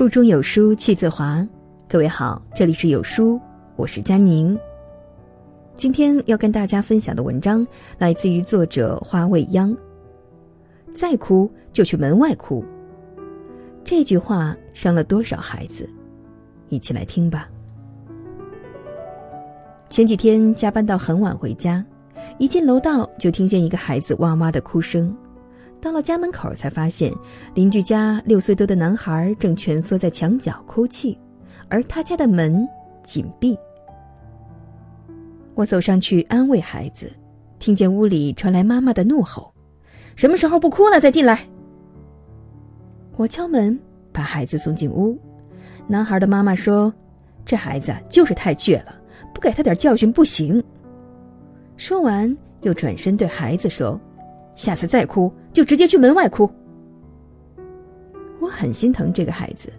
腹中有书气自华，各位好，这里是有书，我是佳宁。今天要跟大家分享的文章来自于作者花未央。再哭就去门外哭，这句话伤了多少孩子？一起来听吧。前几天加班到很晚回家，一进楼道就听见一个孩子哇哇的哭声。到了家门口，才发现邻居家六岁多的男孩正蜷缩在墙角哭泣，而他家的门紧闭。我走上去安慰孩子，听见屋里传来妈妈的怒吼：“什么时候不哭了再进来？”我敲门，把孩子送进屋。男孩的妈妈说：“这孩子就是太倔了，不给他点教训不行。”说完，又转身对孩子说。下次再哭，就直接去门外哭。我很心疼这个孩子，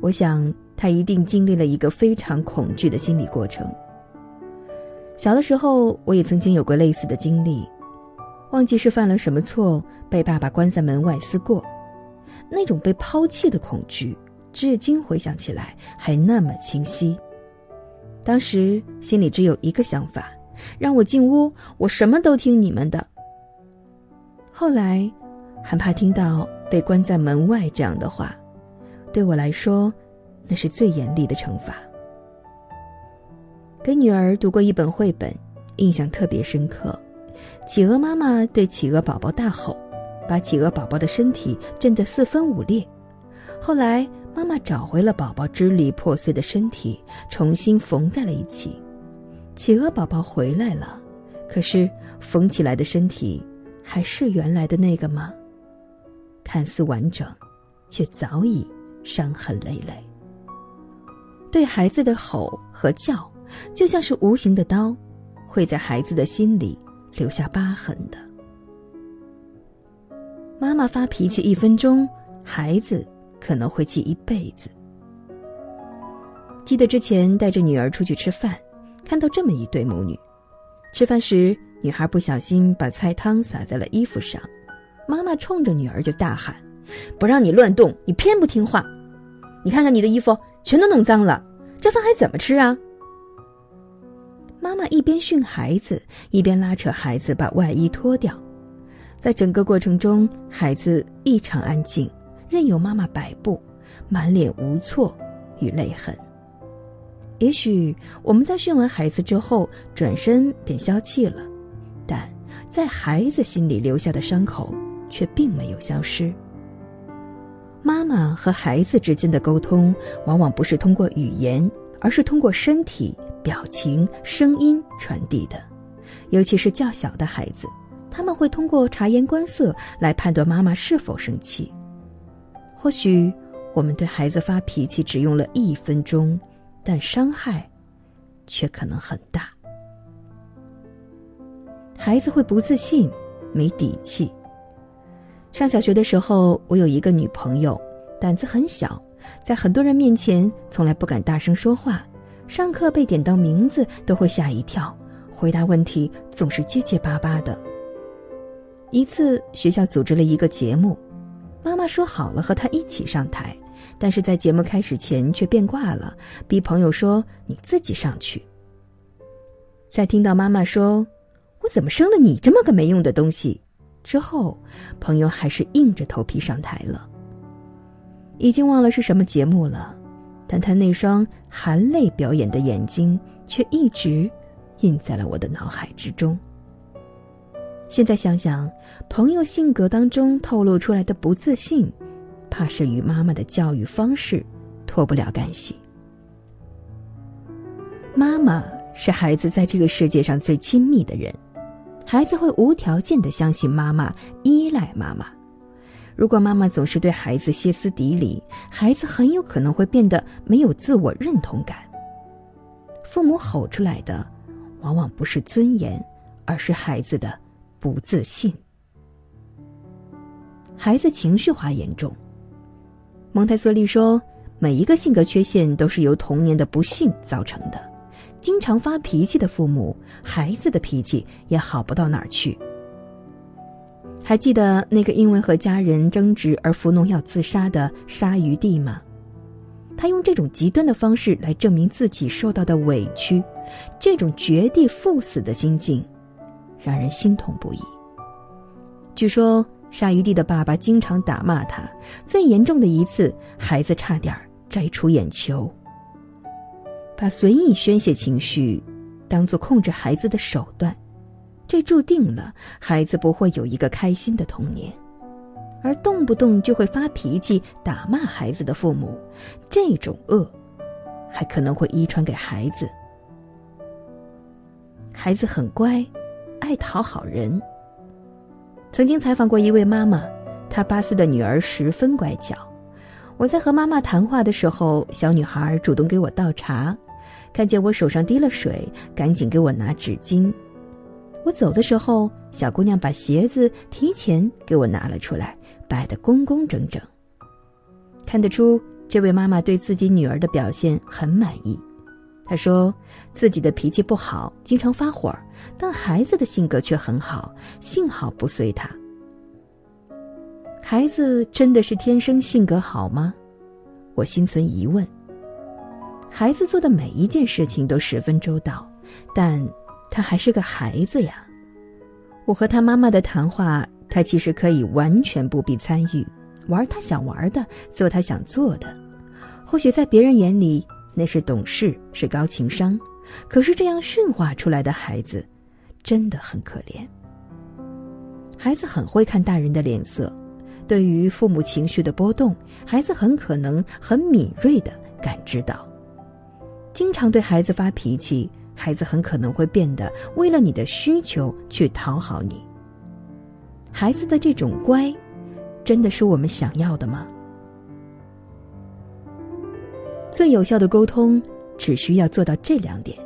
我想他一定经历了一个非常恐惧的心理过程。小的时候，我也曾经有过类似的经历，忘记是犯了什么错，被爸爸关在门外思过，那种被抛弃的恐惧，至今回想起来还那么清晰。当时心里只有一个想法：让我进屋，我什么都听你们的。后来，很怕听到被关在门外这样的话，对我来说，那是最严厉的惩罚。给女儿读过一本绘本，印象特别深刻。企鹅妈妈对企鹅宝宝大吼，把企鹅宝宝的身体震得四分五裂。后来，妈妈找回了宝宝支离破碎的身体，重新缝在了一起。企鹅宝宝回来了，可是缝起来的身体。还是原来的那个吗？看似完整，却早已伤痕累累。对孩子的吼和叫，就像是无形的刀，会在孩子的心里留下疤痕的。妈妈发脾气一分钟，孩子可能会记一辈子。记得之前带着女儿出去吃饭，看到这么一对母女，吃饭时。女孩不小心把菜汤洒在了衣服上，妈妈冲着女儿就大喊：“不让你乱动，你偏不听话！你看看你的衣服，全都弄脏了，这饭还怎么吃啊？”妈妈一边训孩子，一边拉扯孩子把外衣脱掉。在整个过程中，孩子异常安静，任由妈妈摆布，满脸无措与泪痕。也许我们在训完孩子之后，转身便消气了。在孩子心里留下的伤口却并没有消失。妈妈和孩子之间的沟通，往往不是通过语言，而是通过身体、表情、声音传递的。尤其是较小的孩子，他们会通过察言观色来判断妈妈是否生气。或许我们对孩子发脾气只用了一分钟，但伤害却可能很大。孩子会不自信、没底气。上小学的时候，我有一个女朋友，胆子很小，在很多人面前从来不敢大声说话，上课被点到名字都会吓一跳，回答问题总是结结巴巴的。一次学校组织了一个节目，妈妈说好了和她一起上台，但是在节目开始前却变卦了，逼朋友说你自己上去。在听到妈妈说。我怎么生了你这么个没用的东西？之后，朋友还是硬着头皮上台了。已经忘了是什么节目了，但他那双含泪表演的眼睛却一直印在了我的脑海之中。现在想想，朋友性格当中透露出来的不自信，怕是与妈妈的教育方式脱不了干系。妈妈是孩子在这个世界上最亲密的人。孩子会无条件的相信妈妈，依赖妈妈。如果妈妈总是对孩子歇斯底里，孩子很有可能会变得没有自我认同感。父母吼出来的，往往不是尊严，而是孩子的不自信。孩子情绪化严重。蒙台梭利说，每一个性格缺陷都是由童年的不幸造成的。经常发脾气的父母，孩子的脾气也好不到哪儿去。还记得那个因为和家人争执而服农药自杀的鲨鱼弟吗？他用这种极端的方式来证明自己受到的委屈，这种绝地赴死的心境，让人心痛不已。据说鲨鱼弟的爸爸经常打骂他，最严重的一次，孩子差点摘除眼球。把随意宣泄情绪当做控制孩子的手段，这注定了孩子不会有一个开心的童年。而动不动就会发脾气、打骂孩子的父母，这种恶，还可能会遗传给孩子。孩子很乖，爱讨好人。曾经采访过一位妈妈，她八岁的女儿十分乖巧。我在和妈妈谈话的时候，小女孩主动给我倒茶，看见我手上滴了水，赶紧给我拿纸巾。我走的时候，小姑娘把鞋子提前给我拿了出来。摆得工工整整。看得出，这位妈妈对自己女儿的表现很满意。她说，自己的脾气不好，经常发火，但孩子的性格却很好，幸好不随她。孩子真的是天生性格好吗？我心存疑问。孩子做的每一件事情都十分周到，但他还是个孩子呀。我和他妈妈的谈话。他其实可以完全不必参与，玩他想玩的，做他想做的。或许在别人眼里那是懂事，是高情商，可是这样驯化出来的孩子，真的很可怜。孩子很会看大人的脸色，对于父母情绪的波动，孩子很可能很敏锐的感知到。经常对孩子发脾气，孩子很可能会变得为了你的需求去讨好你。孩子的这种乖，真的是我们想要的吗？最有效的沟通，只需要做到这两点。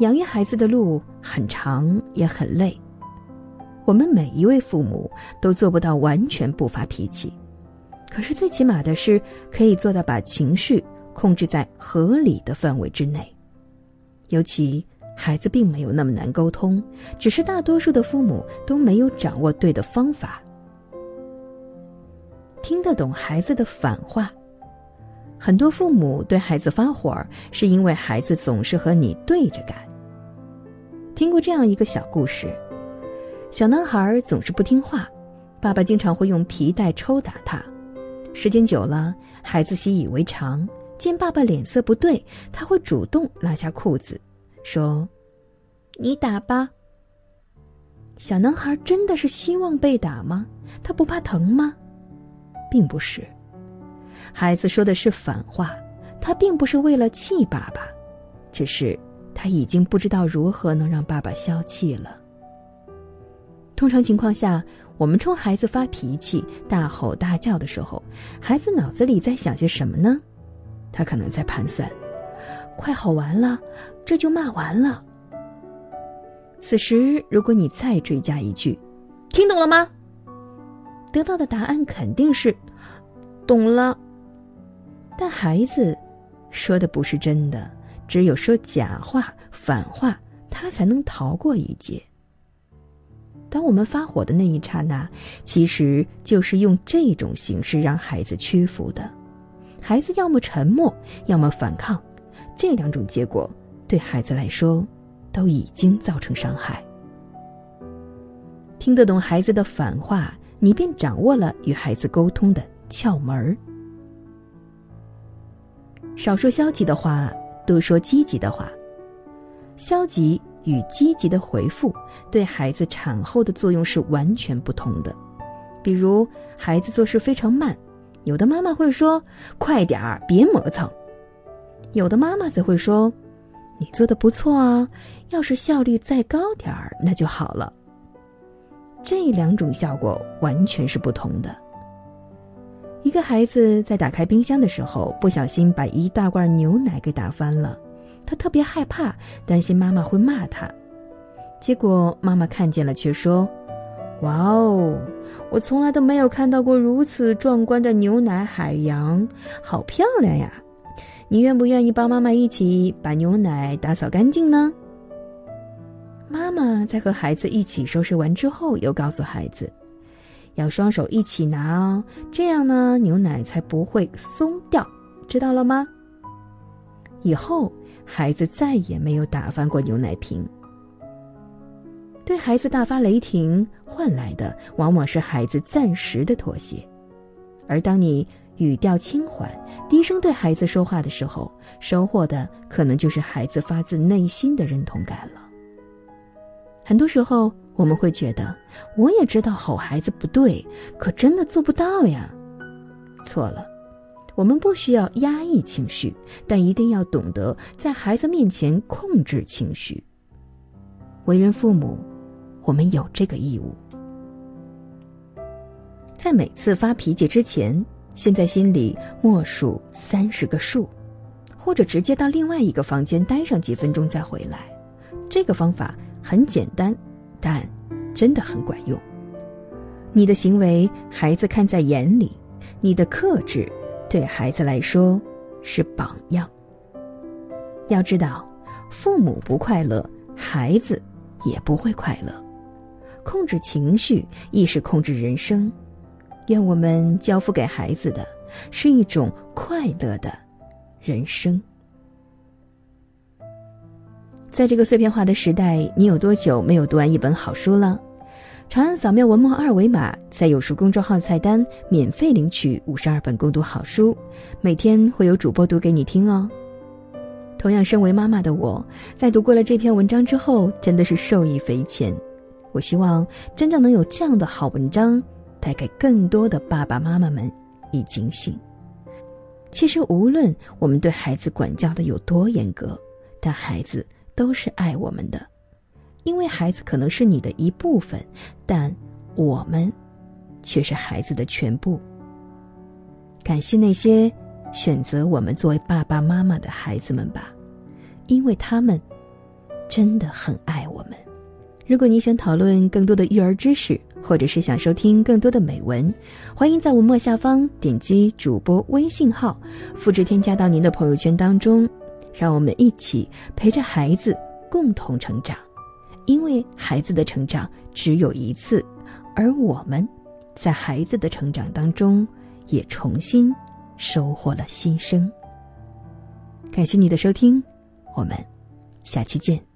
养育孩子的路很长，也很累。我们每一位父母都做不到完全不发脾气，可是最起码的是可以做到把情绪控制在合理的范围之内，尤其。孩子并没有那么难沟通，只是大多数的父母都没有掌握对的方法。听得懂孩子的反话，很多父母对孩子发火，是因为孩子总是和你对着干。听过这样一个小故事：小男孩总是不听话，爸爸经常会用皮带抽打他。时间久了，孩子习以为常，见爸爸脸色不对，他会主动拉下裤子。说：“你打吧。”小男孩真的是希望被打吗？他不怕疼吗？并不是，孩子说的是反话。他并不是为了气爸爸，只是他已经不知道如何能让爸爸消气了。通常情况下，我们冲孩子发脾气、大吼大叫的时候，孩子脑子里在想些什么呢？他可能在盘算。快好完了，这就骂完了。此时，如果你再追加一句“听懂了吗”，得到的答案肯定是“懂了”。但孩子说的不是真的，只有说假话、反话，他才能逃过一劫。当我们发火的那一刹那，其实就是用这种形式让孩子屈服的。孩子要么沉默，要么反抗。这两种结果对孩子来说都已经造成伤害。听得懂孩子的反话，你便掌握了与孩子沟通的窍门儿。少说消极的话，多说积极的话。消极与积极的回复对孩子产后的作用是完全不同的。比如，孩子做事非常慢，有的妈妈会说：“快点儿，别磨蹭。”有的妈妈则会说：“你做的不错啊，要是效率再高点儿，那就好了。”这两种效果完全是不同的。一个孩子在打开冰箱的时候，不小心把一大罐牛奶给打翻了，他特别害怕，担心妈妈会骂他。结果妈妈看见了，却说：“哇哦，我从来都没有看到过如此壮观的牛奶海洋，好漂亮呀！”你愿不愿意帮妈妈一起把牛奶打扫干净呢？妈妈在和孩子一起收拾完之后，又告诉孩子，要双手一起拿哦，这样呢，牛奶才不会松掉，知道了吗？以后孩子再也没有打翻过牛奶瓶。对孩子大发雷霆换来的往往是孩子暂时的妥协，而当你语调轻缓、低声对孩子说话的时候，收获的可能就是孩子发自内心的认同感了。很多时候，我们会觉得，我也知道吼孩子不对，可真的做不到呀。错了，我们不需要压抑情绪，但一定要懂得在孩子面前控制情绪。为人父母。我们有这个义务，在每次发脾气之前，先在心里默数三十个数，或者直接到另外一个房间待上几分钟再回来。这个方法很简单，但真的很管用。你的行为，孩子看在眼里；你的克制，对孩子来说是榜样。要知道，父母不快乐，孩子也不会快乐。控制情绪，亦是控制人生。愿我们交付给孩子的，是一种快乐的人生。在这个碎片化的时代，你有多久没有读完一本好书了？长按扫描文末二维码，在有书公众号菜单免费领取五十二本共读好书，每天会有主播读给你听哦。同样，身为妈妈的我，在读过了这篇文章之后，真的是受益匪浅。我希望真正能有这样的好文章，带给更多的爸爸妈妈们以警醒。其实，无论我们对孩子管教的有多严格，但孩子都是爱我们的，因为孩子可能是你的一部分，但我们却是孩子的全部。感谢那些选择我们作为爸爸妈妈的孩子们吧，因为他们真的很爱我们。如果你想讨论更多的育儿知识，或者是想收听更多的美文，欢迎在文末下方点击主播微信号，复制添加到您的朋友圈当中，让我们一起陪着孩子共同成长，因为孩子的成长只有一次，而我们，在孩子的成长当中也重新收获了新生。感谢你的收听，我们下期见。